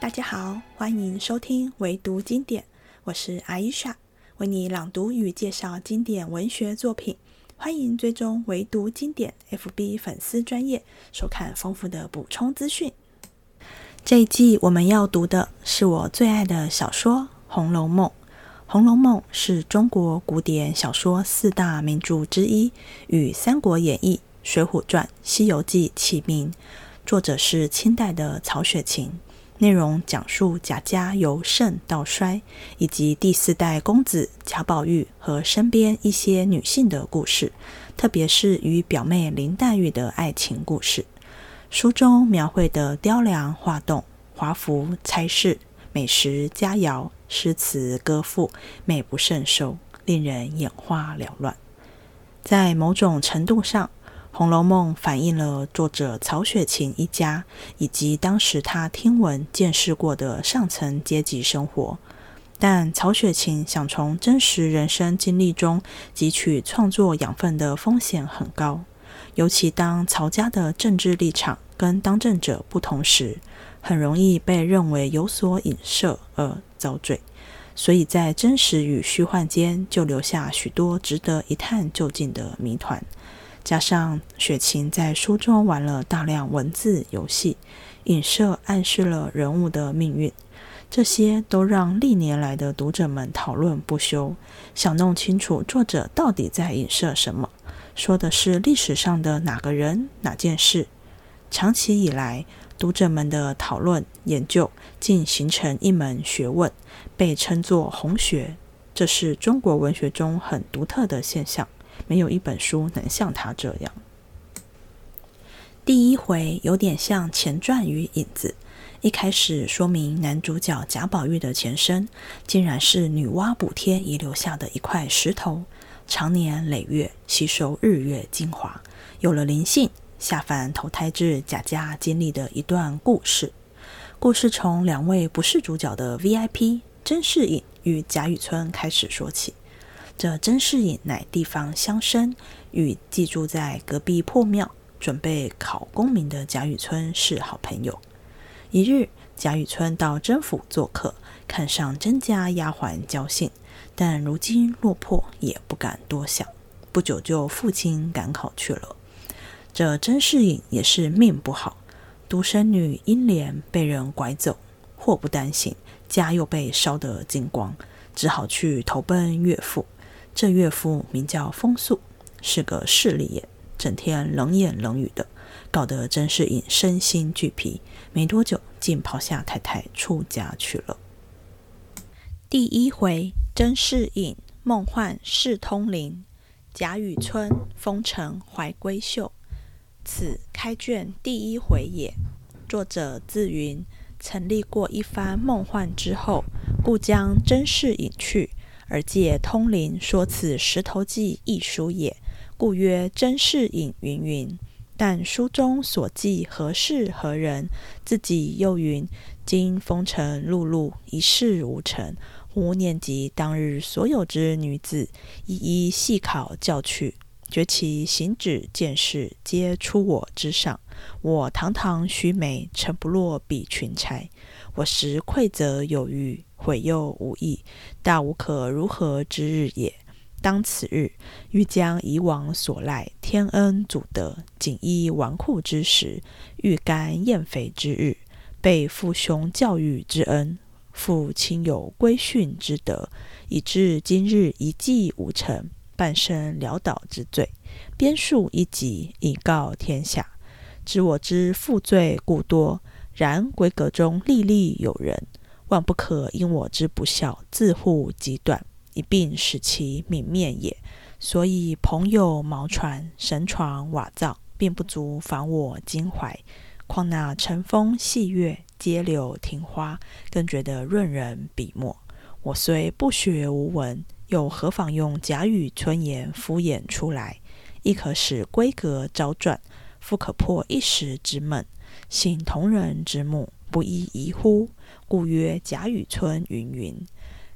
大家好，欢迎收听唯读经典，我是阿伊莎，为你朗读与介绍经典文学作品。欢迎追踪唯读经典 FB 粉丝专业，收看丰富的补充资讯。这一季我们要读的是我最爱的小说《红楼梦》。《红楼梦》是中国古典小说四大名著之一，与《三国演义》《水浒传》《西游记》齐名。作者是清代的曹雪芹。内容讲述贾家由盛到衰，以及第四代公子贾宝玉和身边一些女性的故事，特别是与表妹林黛玉的爱情故事。书中描绘的雕梁画栋、华服差事、美食佳肴、诗词歌赋，美不胜收，令人眼花缭乱。在某种程度上，《红楼梦》反映了作者曹雪芹一家以及当时他听闻见识过的上层阶级生活，但曹雪芹想从真实人生经历中汲取创作养分的风险很高，尤其当曹家的政治立场跟当政者不同时，很容易被认为有所影射而遭罪，所以在真实与虚幻间就留下许多值得一探究竟的谜团。加上雪晴在书中玩了大量文字游戏，影射暗示了人物的命运，这些都让历年来的读者们讨论不休，想弄清楚作者到底在影射什么，说的是历史上的哪个人、哪件事。长期以来，读者们的讨论研究竟形成一门学问，被称作“红学”，这是中国文学中很独特的现象。没有一本书能像他这样。第一回有点像前传与影子，一开始说明男主角贾宝玉的前身，竟然是女娲补天遗留下的一块石头，常年累月吸收日月精华，有了灵性，下凡投胎至贾家经历的一段故事。故事从两位不是主角的 VIP 甄士隐与贾雨村开始说起。这甄士隐乃地方乡绅，与寄住在隔壁破庙、准备考功名的贾雨村是好朋友。一日，贾雨村到甄府做客，看上甄家丫鬟娇信，但如今落魄，也不敢多想。不久就父亲赶考去了。这甄士隐也是命不好，独生女英莲被人拐走，祸不单行，家又被烧得精光，只好去投奔岳父。这岳父名叫风素，是个势利眼，整天冷言冷语的，搞得甄士隐身心俱疲。没多久，竟抛下太太出家去了。第一回，甄士隐梦幻事通灵，贾雨村风尘怀闺秀。此开卷第一回也。作者自云曾历过一番梦幻之后，故将甄士隐去。而借通灵说此石头记一书也，故曰甄士隐云云。但书中所记何事何人，自己又云：今风尘碌碌，一事无成。忽念及当日所有之女子，一一细考教去，觉其行止见识，皆出我之上。我堂堂须眉，诚不落比群才。我实愧责有余。悔又无益，大无可如何之日也。当此日，欲将以往所赖天恩祖德，锦衣纨绔之时，欲干厌肥之日，被父兄教育之恩，负亲友规训之德，以致今日一计无成，半生潦倒之罪，编述一集，以告天下。知我之负罪故多，然闺阁中历历有人。万不可因我之不孝，自护极短，一并使其泯灭也。所以朋友茅船、神床、瓦灶，并不足妨我襟怀。况那晨风细月、街柳庭花，更觉得润人笔墨。我虽不学无闻，又何妨用贾雨村言敷衍出来，亦可使闺阁昭传，复可破一时之闷，醒同人之目，不亦宜乎？故曰贾雨村云云，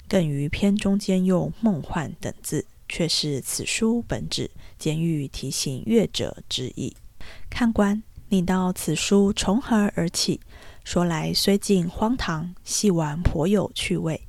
更于篇中间用梦幻等字，却是此书本旨，兼欲提醒阅者之意。看官，你道此书从何而起？说来虽近荒唐，细玩颇有趣味。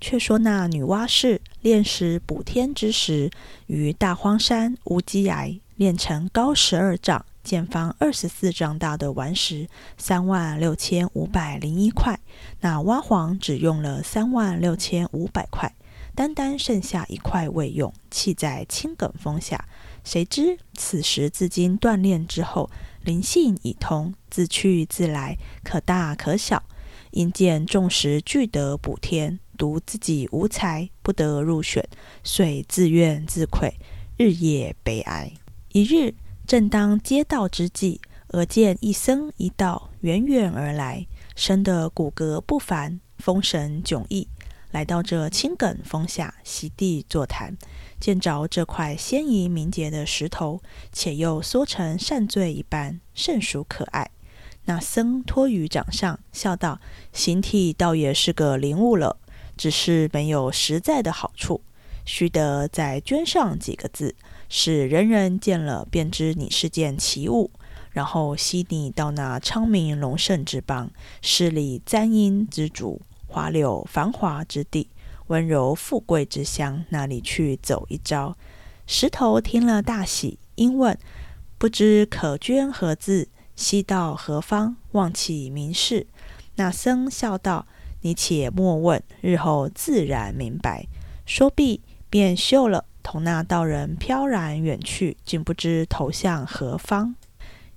却说那女娲氏炼石补天之时，于大荒山无稽崖炼成高十二丈、建方二十四丈大的顽石，三万六千五百零一块。那娲皇只用了三万六千五百块，单单剩下一块未用，弃在青埂峰下。谁知此时自经锻炼之后，灵性已通，自去自来，可大可小。因见众石俱得补天。独自己无才，不得入选，遂自怨自愧，日夜悲哀。一日，正当接道之际，而见一僧一道远远而来，生得骨骼不凡，风神迥异。来到这青埂峰下，席地坐谈，见着这块鲜莹明洁的石头，且又缩成扇坠一般，甚属可爱。那僧托于掌上，笑道：“形体倒也是个灵物了。”只是没有实在的好处，须得再捐上几个字，使人人见了便知你是件奇物，然后吸你到那昌明隆盛之邦，十里簪缨之主，花柳繁华之地，温柔富贵之乡那里去走一遭。石头听了大喜，因问：“不知可捐何字？西到何方？望其名士。”那僧笑道。你且莫问，日后自然明白。说毕，便休了，同那道人飘然远去，竟不知投向何方。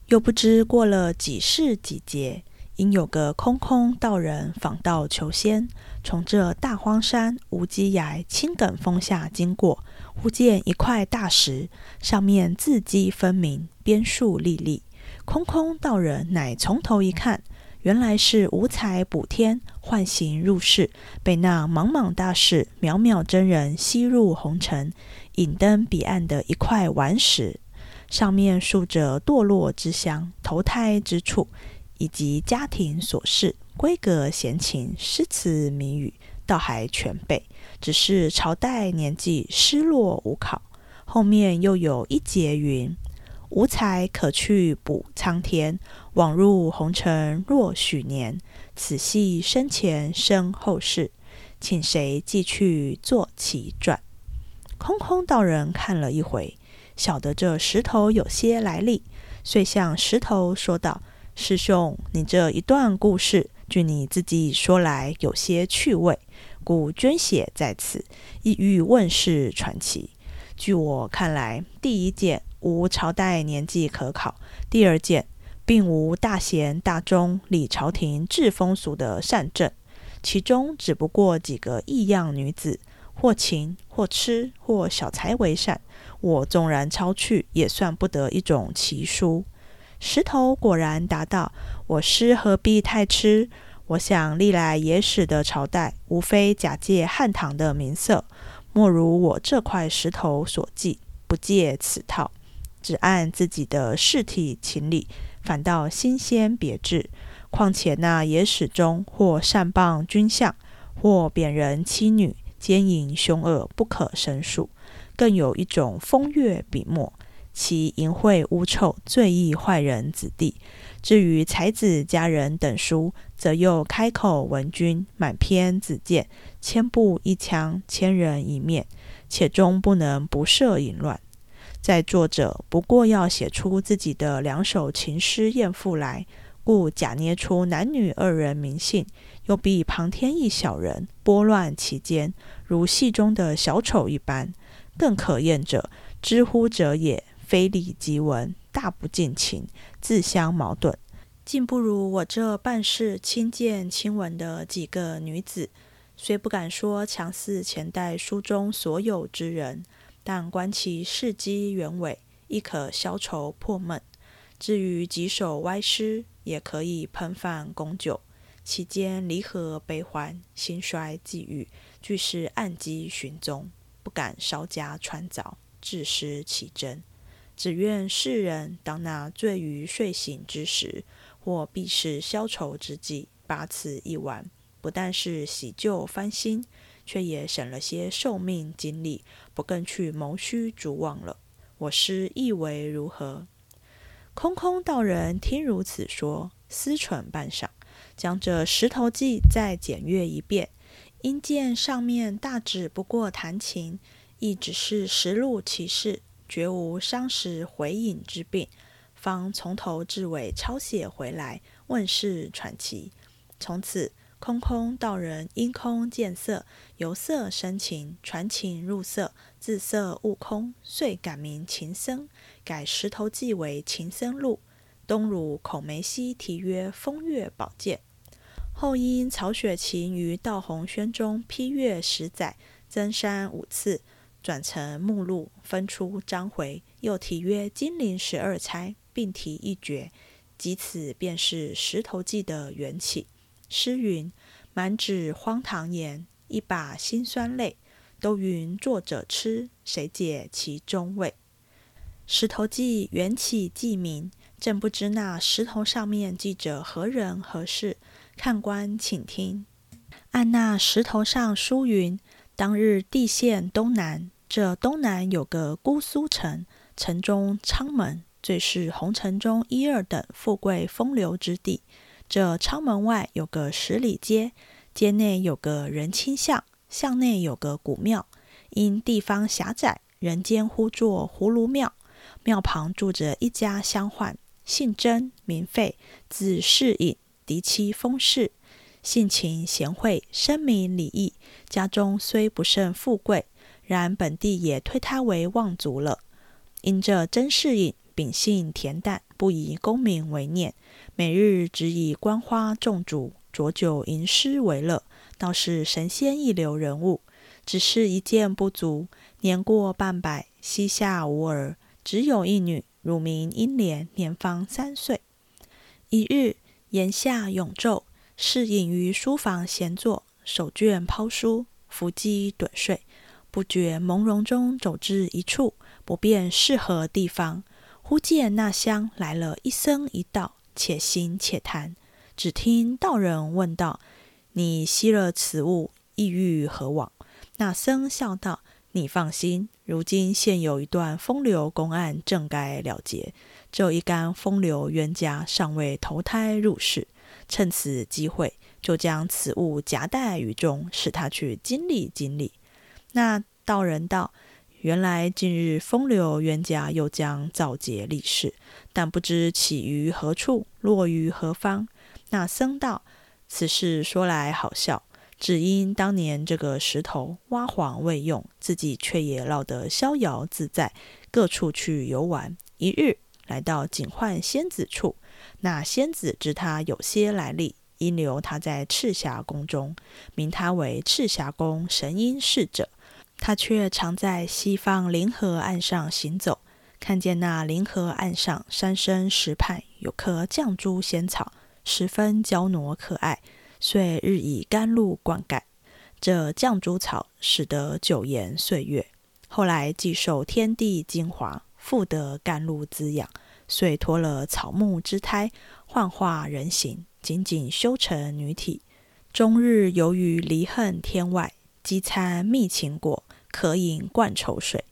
又不知过了几世几劫，因有个空空道人访道求仙，从这大荒山无稽崖青埂峰下经过，忽见一块大石，上面字迹分明，边数历历。空空道人乃从头一看。原来是五彩补天，幻形入世，被那莽莽大士、渺渺真人吸入红尘，引登彼岸的一块顽石，上面竖着堕落之乡、投胎之处，以及家庭琐事、闺阁闲情、诗词谜语，倒还全备。只是朝代年纪失落无考，后面又有一节云。无才可去补苍天，枉入红尘若许年。此系生前身后事，请谁寄去作其传？空空道人看了一回，晓得这石头有些来历，遂向石头说道：“师兄，你这一段故事，据你自己说来，有些趣味，故捐写在此，意欲问世传奇。据我看来，第一件。”无朝代年纪可考。第二件，并无大贤大忠理朝廷治风俗的善政，其中只不过几个异样女子，或情或痴或小才为善。我纵然抄去，也算不得一种奇书。石头果然答道：“我师何必太痴？我想历来野史的朝代，无非假借汉唐的名色，莫如我这块石头所记，不借此套。”只按自己的事体情理，反倒新鲜别致。况且那野史中，或善谤君相，或贬人妻女，奸淫凶恶，不可胜数。更有一种风月笔墨，其淫秽污臭，最易坏人子弟。至于才子佳人等书，则又开口闻君，满篇子建，千步一枪，千人一面，且终不能不涉淫乱。在作者不过要写出自己的两首情诗艳赋来，故假捏出男女二人名姓，又比旁添一小人拨乱其间，如戏中的小丑一般。更可厌者，知乎者也，非礼即文，大不近情，自相矛盾，竟不如我这办事亲见亲闻的几个女子。虽不敢说强似前代书中所有之人。但观其事迹原委，亦可消愁破闷。至于几首歪诗，也可以喷饭供酒。其间离合悲欢、兴衰际遇，俱是暗机寻踪，不敢稍加穿凿，自失其真。只愿世人当那醉于睡醒之时，或必是消愁之际，把此一玩，不但是喜旧翻新。却也省了些寿命精力，不更去谋虚逐妄了。我师意为如何？空空道人听如此说，思忖半晌，将这石头记再检阅一遍，因见上面大指不过弹琴，亦只是实录其事，绝无伤时回影之病，方从头至尾抄写回来，问世传奇。从此。空空道人因空见色，由色生情，传情入色，自色悟空，遂改名情僧，改《石头记》为《情僧录》。东儒孔梅溪题曰《风月宝鉴》。后因曹雪芹于道洪宣中批阅十载，增删五次，转成目录，分出章回，又题曰《金陵十二钗》，并题一绝，即此便是《石头记》的缘起。诗云：“满纸荒唐言，一把辛酸泪。都云作者痴，谁解其中味？”石头记缘起记名，正不知那石头上面记着何人何事。看官请听：按那石头上书云：当日地陷东南，这东南有个姑苏城，城中昌门，最是红尘中一二等富贵风流之地。这昌门外有个十里街，街内有个人亲巷，巷内有个古庙。因地方狭窄，人间呼作葫芦庙。庙旁住着一家乡宦，姓甄，名费，字世隐，嫡妻封氏，性情贤惠，深明礼义。家中虽不甚富贵，然本地也推他为望族了。因这甄士隐秉性恬淡，不以功名为念。每日只以观花种竹、酌酒吟诗为乐，倒是神仙一流人物。只是一件不足，年过半百，膝下无儿，只有一女，乳名英莲，年方三岁。一日檐下永昼，是隐于书房闲坐，手卷抛书，伏机盹睡，不觉朦胧中走至一处，不辨是何地方，忽见那厢来了一僧一道。且行且谈，只听道人问道：“你吸了此物，意欲何往？”那僧笑道：“你放心，如今现有一段风流公案，正该了结。这一干风流冤家尚未投胎入世，趁此机会，就将此物夹带于中，使他去经历经历。”那道人道。原来近日风流冤家又将造劫立世，但不知起于何处，落于何方。那僧道：“此事说来好笑，只因当年这个石头挖黄未用，自己却也闹得逍遥自在，各处去游玩。一日来到景幻仙子处，那仙子知他有些来历，因留他在赤霞宫中，名他为赤霞宫神瑛侍者。”他却常在西方临河岸上行走，看见那临河岸上山深石畔有棵绛珠仙草，十分娇糯可爱，遂日以甘露灌溉。这绛珠草使得久延岁月，后来既受天地精华，复得甘露滋养，遂脱了草木之胎，幻化人形，仅仅修成女体，终日由于离恨天外，饥餐蜜情果。渴饮灌愁水，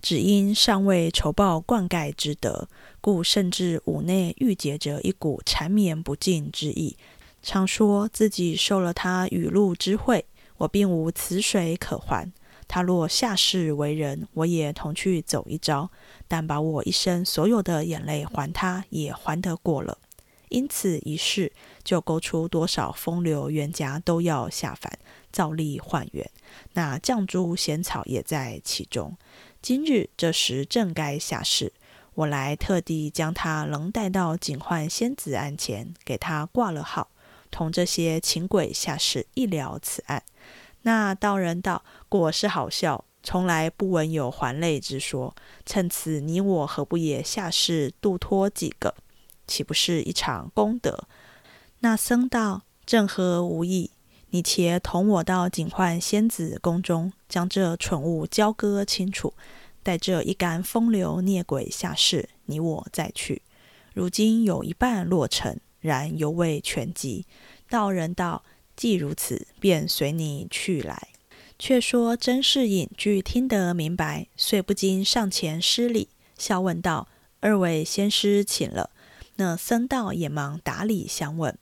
只因尚未酬报灌溉之德，故甚至五内郁结着一股缠绵不尽之意。常说自己受了他雨露之惠，我并无此水可还。他若下世为人，我也同去走一遭，但把我一生所有的眼泪还他，也还得过了。因此一世，就勾出多少风流冤家都要下凡，造例换缘。那绛珠仙草也在其中。今日这时正该下世，我来特地将他能带到警幻仙子案前，给他挂了号，同这些情鬼下世一聊此案。那道人道：“果是好笑，从来不闻有还泪之说。趁此，你我何不也下世度脱几个？”岂不是一场功德？那僧道正合无益，你且同我到警幻仙子宫中，将这蠢物交割清楚。待这一干风流孽鬼下世，你我再去。如今有一半落成，然犹未全集。道人道：既如此，便随你去来。却说甄士隐俱听得明白，遂不禁上前施礼，笑问道：“二位仙师请了。”那僧道也忙打礼相问，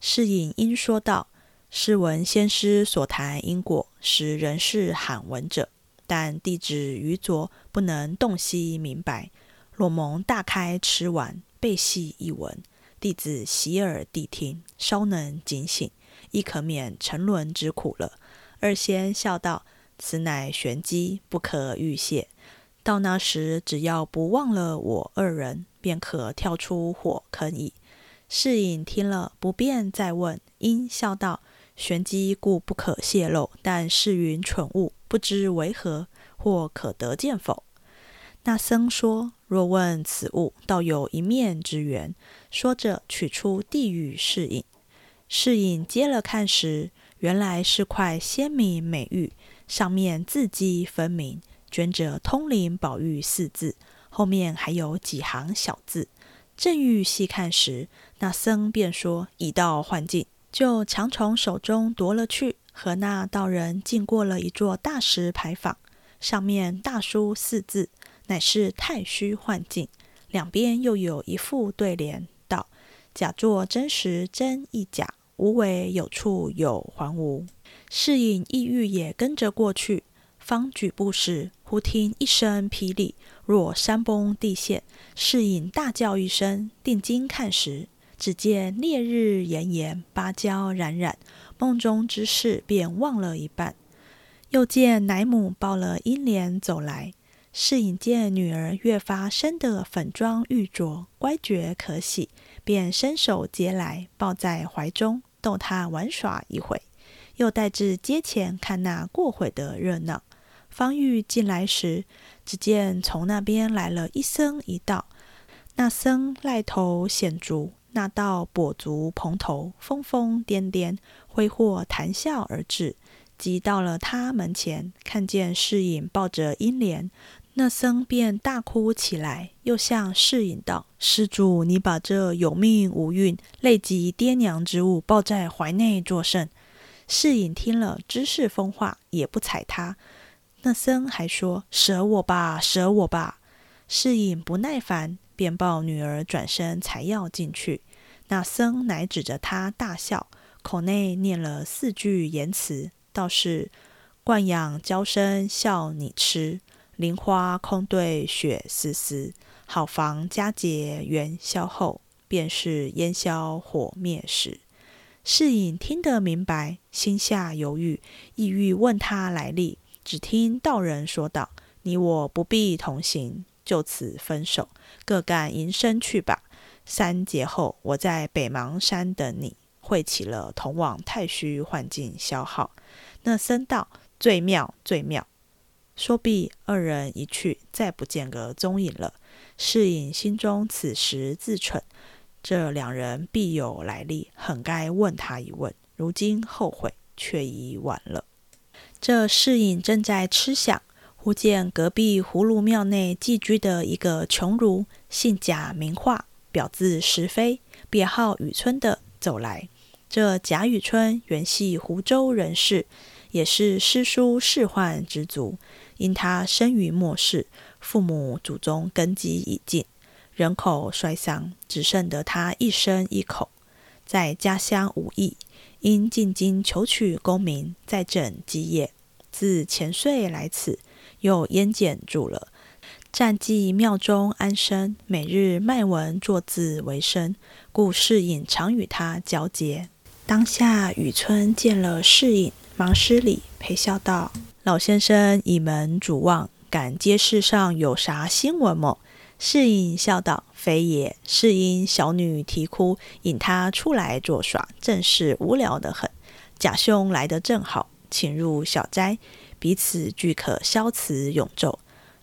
世隐因说道：“试闻先师所谈因果，实人世罕闻者。但弟子愚拙，不能洞悉明白。若蒙大开吃完，背细一闻，弟子洗耳谛听，稍能警醒，亦可免沉沦之苦了。”二仙笑道：“此乃玄机，不可预泄。到那时，只要不忘了我二人，便可跳出火坑矣。”世隐听了，不便再问，因笑道：“玄机故不可泄露，但世云蠢物，不知为何，或可得见否？”那僧说：“若问此物，倒有一面之缘。”说着，取出地狱世隐。世隐接了看时，原来是块鲜明美玉，上面字迹分明，镌着“通灵宝玉”四字，后面还有几行小字。正欲细看时，那僧便说：“已到幻境。”就强从手中夺了去，和那道人进过了一座大石牌坊，上面大书四字，乃是太虚幻境。两边又有一副对联，：“假作真实真亦假，无为有处有还无。”世隐意欲也跟着过去，方举步时，忽听一声霹雳。若山崩地陷，世隐大叫一声，定睛看时，只见烈日炎炎，芭蕉冉冉，梦中之事便忘了一半。又见奶母抱了英莲走来，世隐见女儿越发生得粉妆玉琢，乖觉可喜，便伸手接来，抱在怀中，逗他玩耍一会，又带至街前看那过会的热闹。方玉进来时，只见从那边来了一僧一道。那僧赖头显足，那道跛足蓬头，疯疯癫癫，挥霍谈笑而至。即到了他门前，看见侍隐抱着英莲，那僧便大哭起来，又向世隐道：“施主，你把这有命无运、累及爹娘之物抱在怀内作甚？”世隐听了，知是疯话，也不睬他。那僧还说：“舍我吧，舍我吧！”世隐不耐烦，便抱女儿转身才要进去。那僧乃指着他大笑，口内念了四句言辞，道是：“惯养娇生笑你痴，菱花空对雪丝丝。好房佳节元宵后，便是烟消火灭时。”世隐听得明白，心下犹豫，意欲问他来历。只听道人说道：“你我不必同行，就此分手，各干营生去吧。三节后，我在北邙山等你，会起了同往太虚幻境消耗。”那僧道：“最妙，最妙。”说毕，二人一去，再不见个踪影了。世隐心中此时自忖：这两人必有来历，很该问他一问。如今后悔，却已晚了。这世隐正在痴想，忽见隔壁葫芦庙内寄居的一个穷儒，姓贾名化，表字石飞，别号雨村的走来。这贾雨村原系湖州人士，也是诗书仕宦之族。因他生于末世，父母祖宗根基已尽，人口衰丧，只剩得他一生一口，在家乡无益。因进京求取功名，再整基业。自前岁来此，又烟简住了，暂寄庙中安身，每日卖文作字为生，故世隐常与他交结。当下雨村见了世隐，忙施礼，陪笑道：“老先生倚门主望，敢街市上有啥新闻么？”世隐笑道：“非也，是因小女啼哭，引他出来作耍，正是无聊得很。贾兄来得正好，请入小斋，彼此俱可消辞永昼。”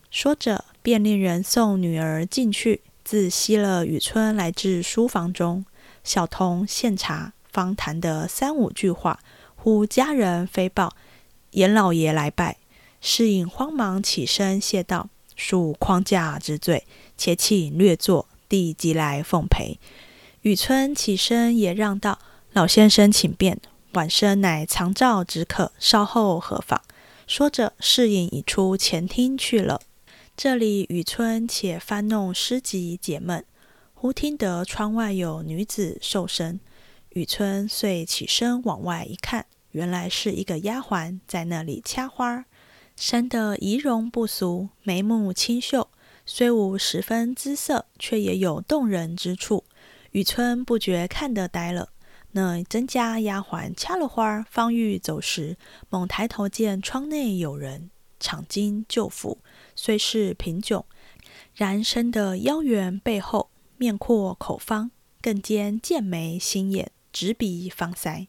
说着，便令人送女儿进去。自西了雨村来至书房中，小童献茶，方谈得三五句话，忽家人飞报：“严老爷来拜。”世隐慌忙起身谢道：“恕框架之罪。”且请略坐，弟即来奉陪。雨村起身也让道：“老先生请便，晚生乃长照之客，稍后何妨？”说着，侍应已出前厅去了。这里雨村且翻弄诗集解闷，忽听得窗外有女子受声。雨村遂起身往外一看，原来是一个丫鬟在那里掐花，生得仪容不俗，眉目清秀，虽无十分姿色，却也有动人之处。雨村不觉看得呆了。那曾家丫鬟掐了花，方欲走时，猛抬头见窗内有人，敞襟就服，虽是贫窘，然生得腰圆背厚，面阔口方，更兼剑眉星眼。直鼻方腮，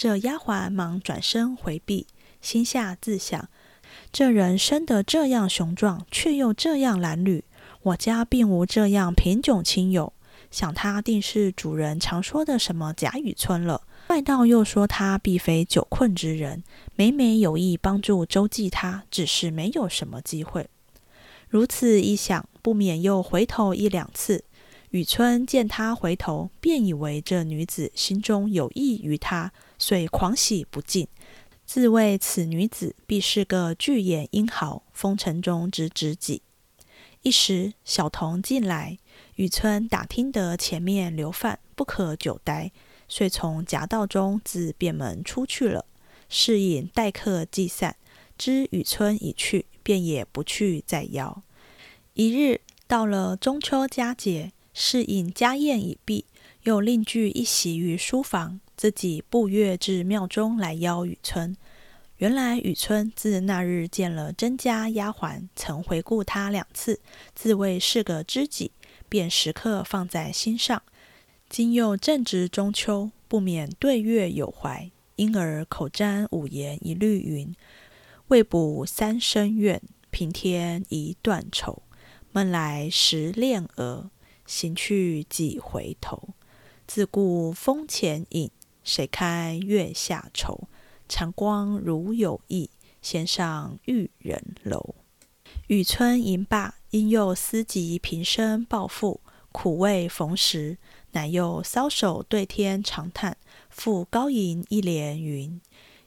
这丫鬟忙转身回避，心下自想：这人生得这样雄壮，却又这样褴褛，我家并无这样贫穷亲友，想他定是主人常说的什么贾雨村了。外道又说他必非久困之人，每每有意帮助周济他，只是没有什么机会。如此一想，不免又回头一两次。雨村见他回头，便以为这女子心中有意于他，遂狂喜不尽，自谓此女子必是个巨眼英豪，风尘中之知己。一时小童进来，雨村打听得前面流饭，不可久待，遂从夹道中自便门出去了。侍饮待客既散，知雨村已去，便也不去再邀。一日到了中秋佳节。侍应家宴已毕，又另具一席于书房，自己步月至庙中来邀雨村。原来雨村自那日见了甄家丫鬟，曾回顾他两次，自谓是个知己，便时刻放在心上。今又正值中秋，不免对月有怀，因而口占五言一律云：“未卜三生怨，平添一段愁。梦来时恋鹅。”行去几回头，自顾风前影，谁堪月下愁？长光如有意，先上玉人楼。雨村吟罢，因又思及平生抱负，苦未逢时，乃又搔首对天长叹，复高吟一联云：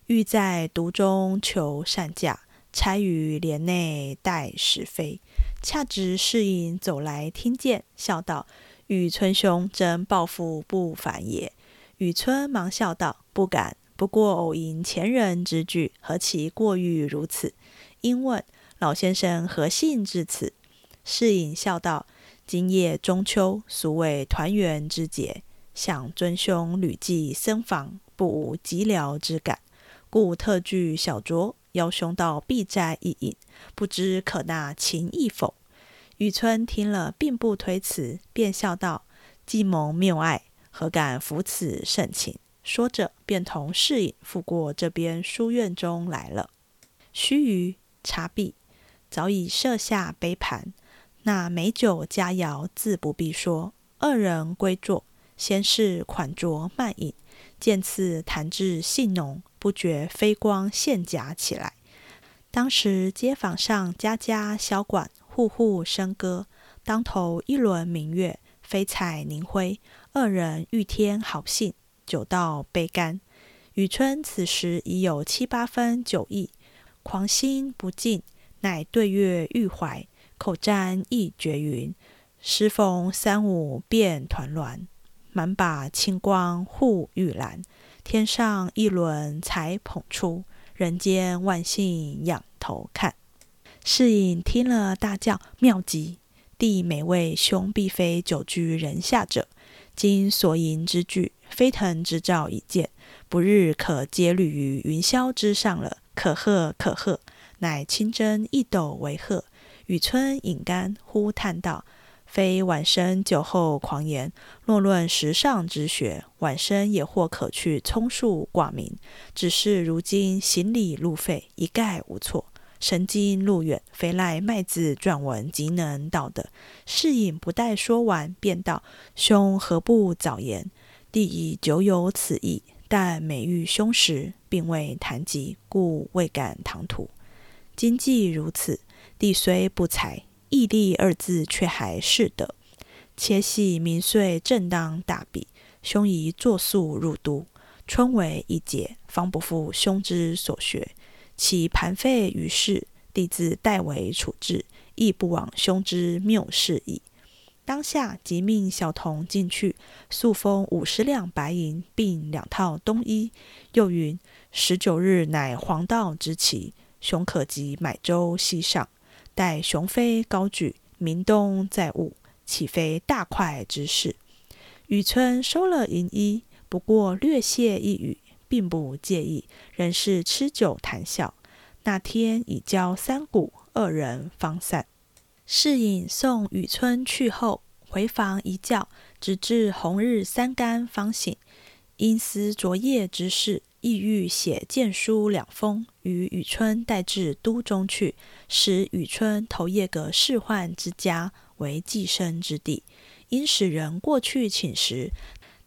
欲在独中求善价，钗于帘内待时飞。恰值侍应走来，听见，笑道：“雨村兄真抱负不凡也。”雨村忙笑道：“不敢，不过偶因前人之句，何其过誉如此？”因问老先生何幸至此？侍隐笑道：“今夜中秋，俗谓团圆之节，想尊兄旅寄僧房，不无寂寥之感，故特具小酌。”邀兄到敝斋一饮，不知可纳情意否？雨村听了，并不推辞，便笑道：“既蒙谬爱，何敢负此盛情？”说着，便同侍饮赴过这边书院中来了。须臾，茶毕，早已设下杯盘，那美酒佳肴自不必说。二人归坐，先是款酌慢饮，见次谈至兴浓。不觉飞光现甲起来。当时街坊上家家箫管，户户笙歌，当头一轮明月，飞彩凝辉。二人遇天好兴，酒到杯干。雨春此时已有七八分酒意，狂心不尽，乃对月欲怀，口占一绝云：“时逢三五便团栾，满把清光护玉兰。”天上一轮才捧出，人间万幸仰头看。侍饮听了，大叫：“妙极！弟每位兄必非久居人下者，今所吟之句，飞腾之兆已见，不日可接履于云霄之上了。可贺可贺！”乃清斟一斗为贺。雨村饮干，忽叹道。非晚生酒后狂言，若论时尚之学，晚生也或可去充数挂名。只是如今行李路费一概无措，神经路远，非赖麦子撰文即能到的。侍隐不待说完，便道：“兄何不早言？弟已久有此意，但每遇兄时，并未谈及，故未敢唐突。今既如此，弟虽不才。”毅力二字却还是的，且喜明岁正当大比，兄宜作速入都。春为一节，方不负兄之所学。其盘废于世，弟自代为处置，亦不枉兄之谬事矣。当下即命小童进去，速封五十两白银，并两套冬衣。又云：十九日乃黄道之期，熊可及买舟西上。待雄飞高举，明冬再雾，岂非大快之事？雨村收了银衣，不过略谢一语，并不介意，仍是吃酒谈笑。那天已交三鼓，二人方散。侍隐送雨村去后，回房一觉，直至红日三竿方醒。因思昨夜之事，意欲写荐书两封，与雨村带至都中去，使雨村投谒个仕宦之家为寄生之地。因使人过去请时，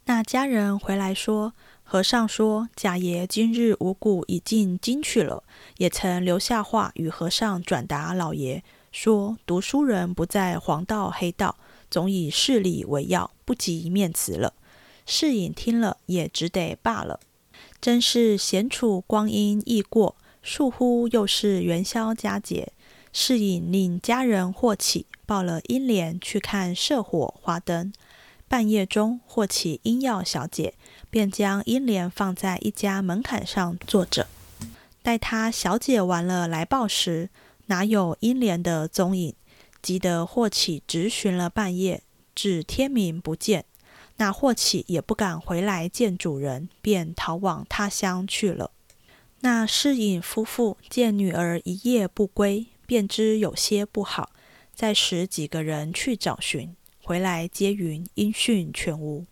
那家人回来说：“和尚说，贾爷今日五谷已进京去了，也曾留下话与和尚转达老爷，说读书人不在黄道黑道，总以事理为要，不及面辞了。”世隐听了，也只得罢了。真是闲处光阴易过，倏忽又是元宵佳节。世隐令家人霍启抱了英莲去看社火花灯。半夜中，霍启因要小姐，便将英莲放在一家门槛上坐着。待他小姐完了来报时，哪有英莲的踪影？急得霍启直寻了半夜，至天明不见。那霍启也不敢回来见主人，便逃往他乡去了。那侍隐夫妇见女儿一夜不归。便知有些不好，再使几个人去找寻，回来皆云音讯全无。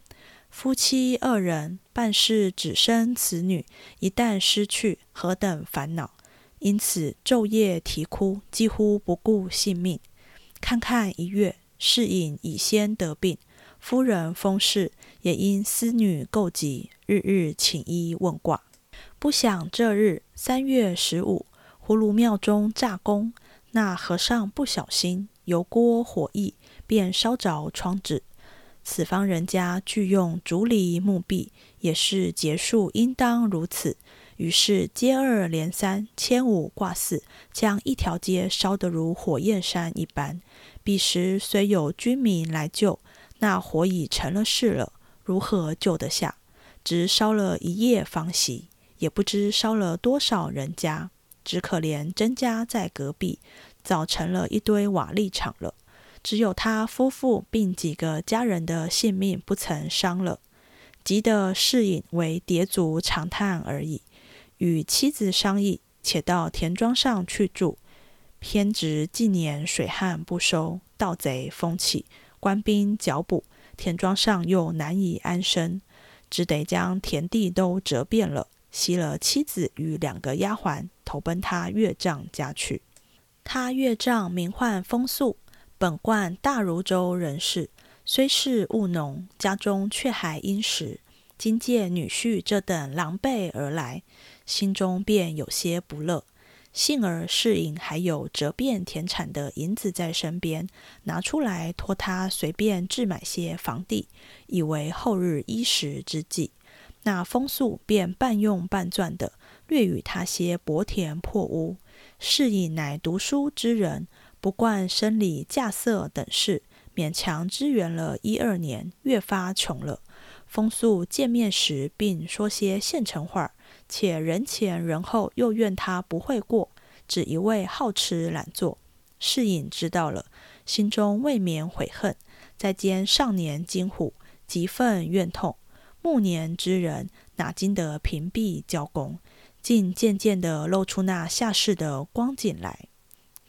夫妻二人办事只生此女，一旦失去，何等烦恼！因此昼夜啼哭，几乎不顾性命。看看一月，侍隐已先得病，夫人封氏也因思女够急，日日请医问卦。不想这日三月十五，葫芦庙中炸宫。那和尚不小心，油锅火溢，便烧着窗纸。此方人家俱用竹篱木壁，也是结束应当如此。于是接二连三，牵五挂四，将一条街烧得如火焰山一般。彼时虽有军民来救，那火已成了事了，如何救得下？只烧了一夜方熄，也不知烧了多少人家。只可怜甄家在隔壁，早成了一堆瓦砾场了。只有他夫妇并几个家人的性命不曾伤了，急得世隐为跌足长叹而已。与妻子商议，且到田庄上去住。偏值近年水旱不收，盗贼风起，官兵剿捕，田庄上又难以安身，只得将田地都折遍了。吸了妻子与两个丫鬟，投奔他岳丈家去。他岳丈名唤风素，本贯大如州人士，虽是务农，家中却还殷实。今见女婿这等狼狈而来，心中便有些不乐。幸而世隐还有折变田产的银子在身边，拿出来托他随便置买些房地，以为后日衣食之计。那风素便半用半赚的，略与他些薄田破屋。是以乃读书之人，不惯生理架色等事，勉强支援了一二年，越发穷了。风素见面时，并说些现成话，且人前人后又怨他不会过，只一味好吃懒做。世隐知道了，心中未免悔恨，再兼少年惊虎，极愤怨痛。暮年之人哪经得屏蔽交工，竟渐渐地露出那下世的光景来。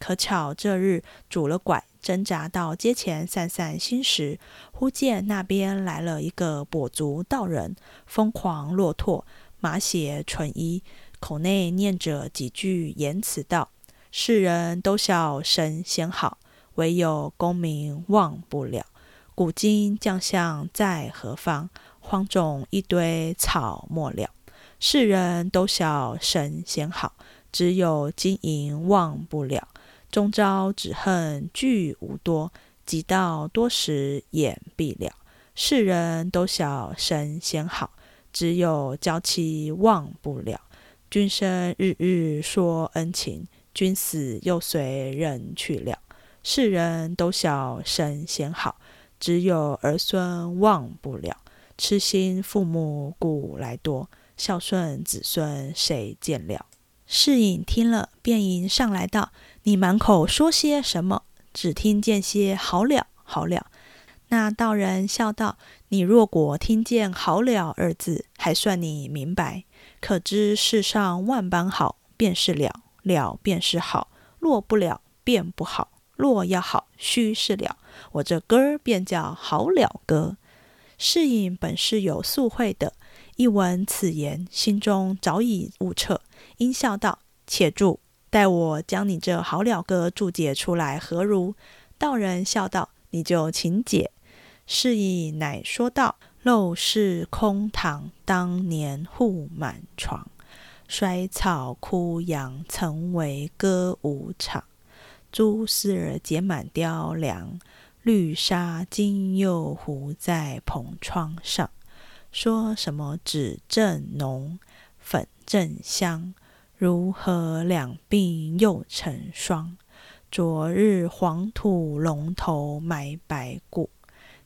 可巧这日拄了拐，挣扎到街前散散心时，忽见那边来了一个跛足道人，疯狂落拓，马血纯衣，口内念着几句言辞道：“世人都晓神仙好，唯有功名忘不了。古今将相在何方？”荒冢一堆草没了，世人都晓神仙好，只有金银忘不了。终朝只恨聚无多，及到多时眼闭了。世人都晓神仙好，只有娇妻忘不了。君生日日说恩情，君死又随人去了。世人都晓神仙好。只有儿孙忘不了。痴心父母古来多，孝顺子孙谁见了？世隐听了，便迎上来道：“你满口说些什么？只听见些好了，好了。”那道人笑道：“你若果听见‘好了’二字，还算你明白。可知世上万般好，便是了；了便是好，若不了，便不好。若要好，须是了。我这歌儿便叫好了歌。”世隐本是有素慧的，一闻此言，心中早已悟彻，因笑道：“且住，待我将你这好了歌注解出来，何如？”道人笑道：“你就请解。”世隐乃说道：“陋室空堂，当年户满床。衰草枯杨，曾为歌舞场。蛛丝儿结满雕梁。”绿纱今又糊在蓬窗上，说什么纸正浓，粉正香，如何两鬓又成霜？昨日黄土龙头埋白骨，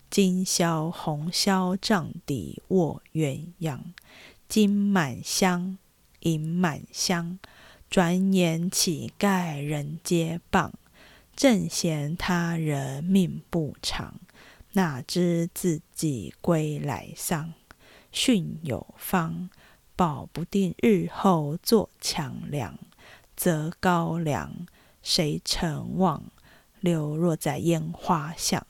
今宵红绡帐底卧鸳鸯。金满箱，银满箱，转眼乞丐人皆谤。正嫌他人命不长，哪知自己归来丧。训有方，保不定日后做强梁。择高粱，谁曾望？流落在烟花巷。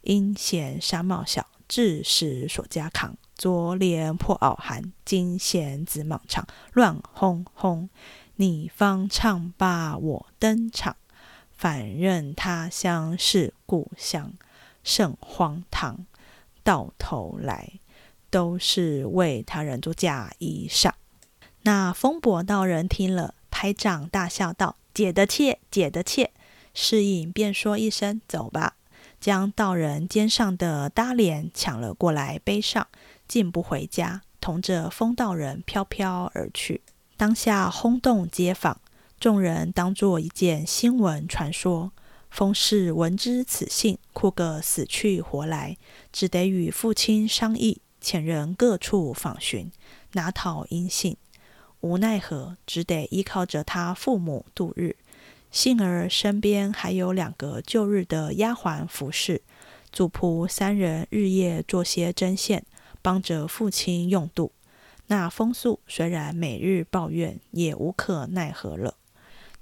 因嫌纱帽小，致使所家扛。昨怜破袄寒，今嫌紫蟒长。乱哄哄，你方唱罢我登场。反认他乡是故乡，甚荒唐！到头来都是为他人做嫁衣裳。那风伯道人听了，拍掌大笑道：“解得切，解得切！”侍应便说一声：“走吧。”将道人肩上的搭帘抢了过来，背上，竟不回家，同着风道人飘飘而去。当下轰动街坊。众人当作一件新闻传说，风氏闻知此信，哭个死去活来，只得与父亲商议，遣人各处访寻，拿讨音信。无奈何，只得依靠着他父母度日。幸而身边还有两个旧日的丫鬟服侍，主仆三人日夜做些针线，帮着父亲用度。那风素虽然每日抱怨，也无可奈何了。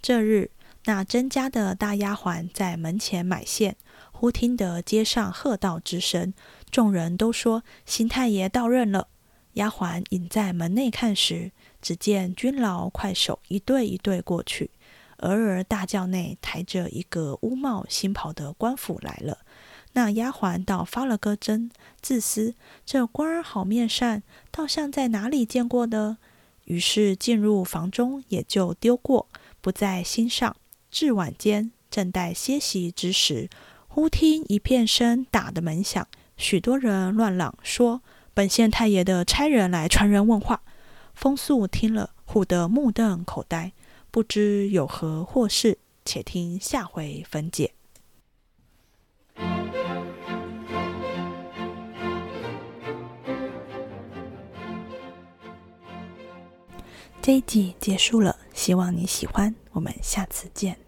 这日，那甄家的大丫鬟在门前买线，忽听得街上喝道之声，众人都说新太爷到任了。丫鬟隐在门内看时，只见军牢快手一对一对过去，俄儿大轿内抬着一个乌帽新袍的官府来了。那丫鬟倒发了个怔，自思这官儿好面善，倒像在哪里见过的。于是进入房中，也就丢过。不在心上。至晚间，正待歇息之时，忽听一片声打的门响，许多人乱嚷说：“本县太爷的差人来传人问话。”风素听了，唬得目瞪口呆，不知有何祸事。且听下回分解。这一集结束了，希望你喜欢。我们下次见。